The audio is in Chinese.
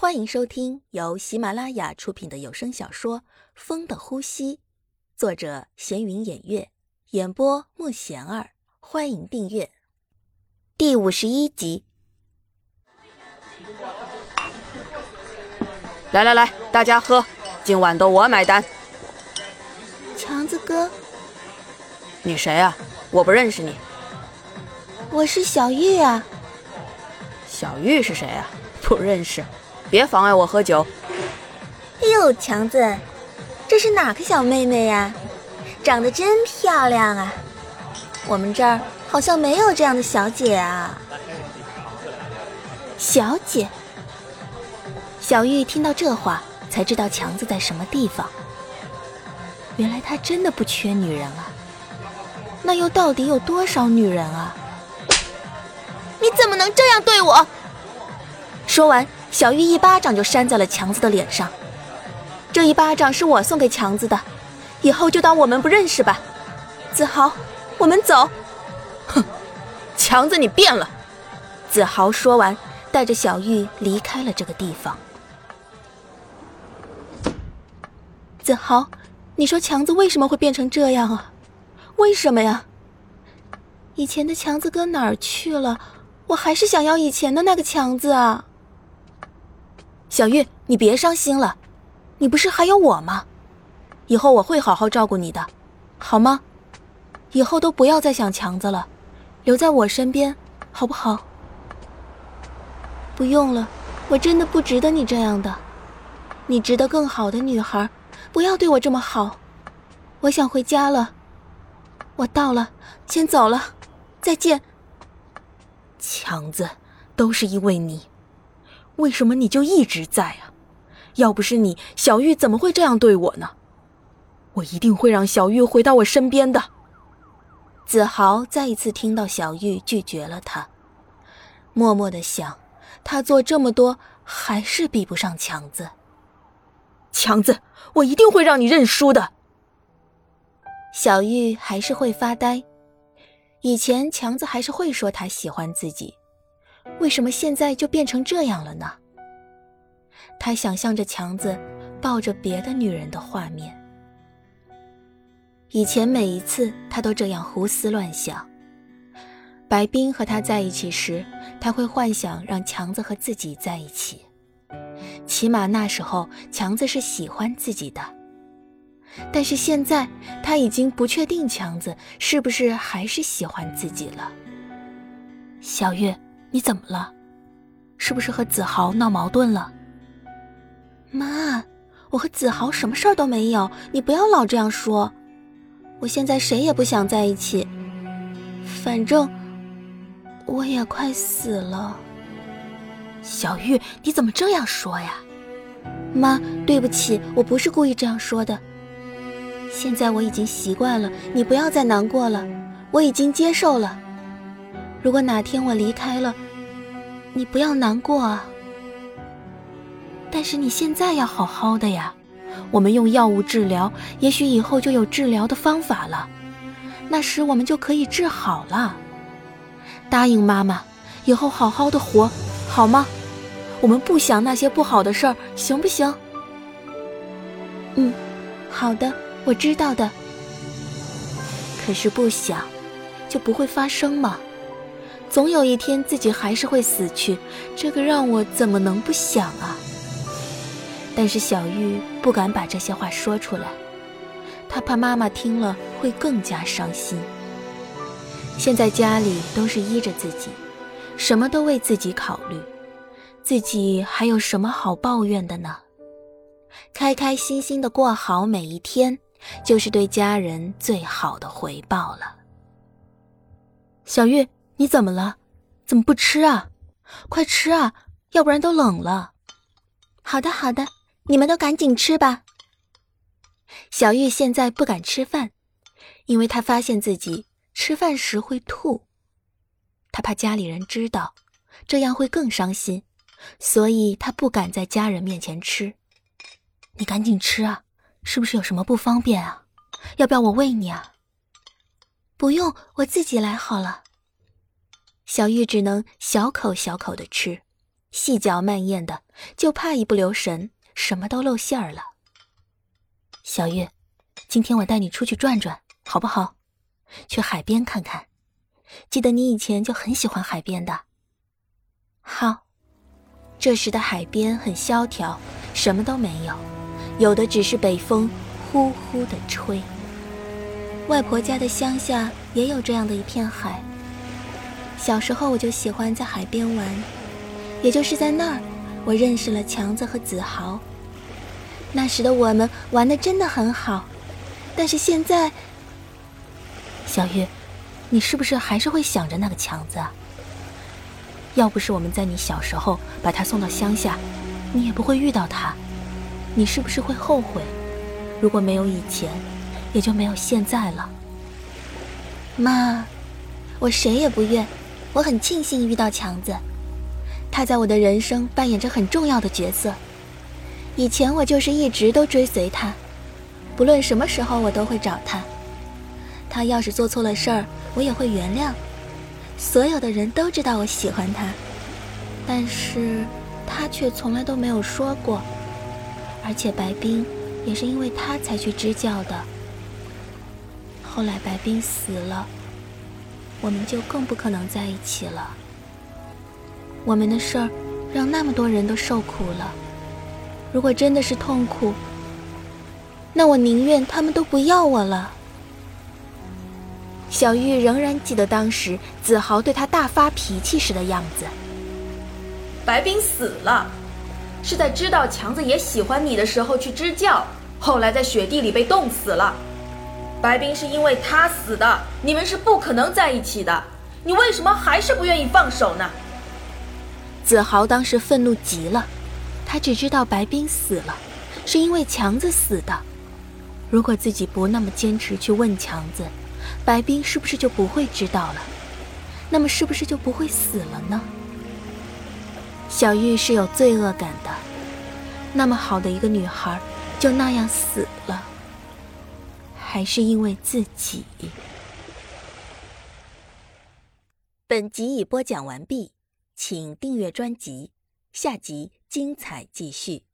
欢迎收听由喜马拉雅出品的有声小说《风的呼吸》，作者闲云掩月，演播慕贤儿。欢迎订阅第五十一集。来来来，大家喝，今晚都我买单。强子哥，你谁啊？我不认识你。我是小玉啊。小玉是谁啊？不认识。别妨碍我喝酒。哎呦，强子，这是哪个小妹妹呀？长得真漂亮啊！我们这儿好像没有这样的小姐啊。小姐。小玉听到这话，才知道强子在什么地方。原来他真的不缺女人啊。那又到底有多少女人啊？你怎么能这样对我？说完。小玉一巴掌就扇在了强子的脸上，这一巴掌是我送给强子的，以后就当我们不认识吧。子豪，我们走。哼，强子你变了。子豪说完，带着小玉离开了这个地方。子豪，你说强子为什么会变成这样啊？为什么呀？以前的强子搁哪儿去了？我还是想要以前的那个强子啊。小玉，你别伤心了，你不是还有我吗？以后我会好好照顾你的，好吗？以后都不要再想强子了，留在我身边，好不好？不用了，我真的不值得你这样的，你值得更好的女孩，不要对我这么好。我想回家了，我到了，先走了，再见。强子，都是因为你。为什么你就一直在啊？要不是你，小玉怎么会这样对我呢？我一定会让小玉回到我身边的。子豪再一次听到小玉拒绝了他，默默的想：他做这么多，还是比不上强子。强子，我一定会让你认输的。小玉还是会发呆。以前强子还是会说他喜欢自己。为什么现在就变成这样了呢？他想象着强子抱着别的女人的画面。以前每一次他都这样胡思乱想。白冰和他在一起时，他会幻想让强子和自己在一起，起码那时候强子是喜欢自己的。但是现在他已经不确定强子是不是还是喜欢自己了。小月。你怎么了？是不是和子豪闹矛盾了？妈，我和子豪什么事儿都没有，你不要老这样说。我现在谁也不想在一起，反正我也快死了。小玉，你怎么这样说呀？妈，对不起，我不是故意这样说的。现在我已经习惯了，你不要再难过了，我已经接受了。如果哪天我离开了，你不要难过啊。但是你现在要好好的呀，我们用药物治疗，也许以后就有治疗的方法了，那时我们就可以治好了。答应妈妈，以后好好的活，好吗？我们不想那些不好的事儿，行不行？嗯，好的，我知道的。可是不想，就不会发生吗？总有一天自己还是会死去，这个让我怎么能不想啊？但是小玉不敢把这些话说出来，她怕妈妈听了会更加伤心。现在家里都是依着自己，什么都为自己考虑，自己还有什么好抱怨的呢？开开心心的过好每一天，就是对家人最好的回报了。小玉。你怎么了？怎么不吃啊？快吃啊，要不然都冷了。好的，好的，你们都赶紧吃吧。小玉现在不敢吃饭，因为她发现自己吃饭时会吐，她怕家里人知道，这样会更伤心，所以她不敢在家人面前吃。你赶紧吃啊，是不是有什么不方便啊？要不要我喂你啊？不用，我自己来好了。小玉只能小口小口的吃，细嚼慢咽的，就怕一不留神什么都露馅儿了。小玉，今天我带你出去转转，好不好？去海边看看。记得你以前就很喜欢海边的。好。这时的海边很萧条，什么都没有，有的只是北风呼呼的吹。外婆家的乡下也有这样的一片海。小时候我就喜欢在海边玩，也就是在那儿，我认识了强子和子豪。那时的我们玩的真的很好，但是现在，小玉，你是不是还是会想着那个强子？要不是我们在你小时候把他送到乡下，你也不会遇到他。你是不是会后悔？如果没有以前，也就没有现在了。妈，我谁也不怨，我很庆幸遇到强子，他在我的人生扮演着很重要的角色。以前我就是一直都追随他，不论什么时候我都会找他。他要是做错了事儿，我也会原谅。所有的人都知道我喜欢他，但是他却从来都没有说过。而且白冰也是因为他才去支教的。后来白冰死了，我们就更不可能在一起了。我们的事儿让那么多人都受苦了。如果真的是痛苦，那我宁愿他们都不要我了。小玉仍然记得当时子豪对她大发脾气时的样子。白冰死了，是在知道强子也喜欢你的时候去支教，后来在雪地里被冻死了。白冰是因为他死的，你们是不可能在一起的。你为什么还是不愿意放手呢？子豪当时愤怒极了，他只知道白冰死了，是因为强子死的。如果自己不那么坚持去问强子。白冰是不是就不会知道了？那么是不是就不会死了呢？小玉是有罪恶感的，那么好的一个女孩，就那样死了，还是因为自己？本集已播讲完毕，请订阅专辑，下集精彩继续。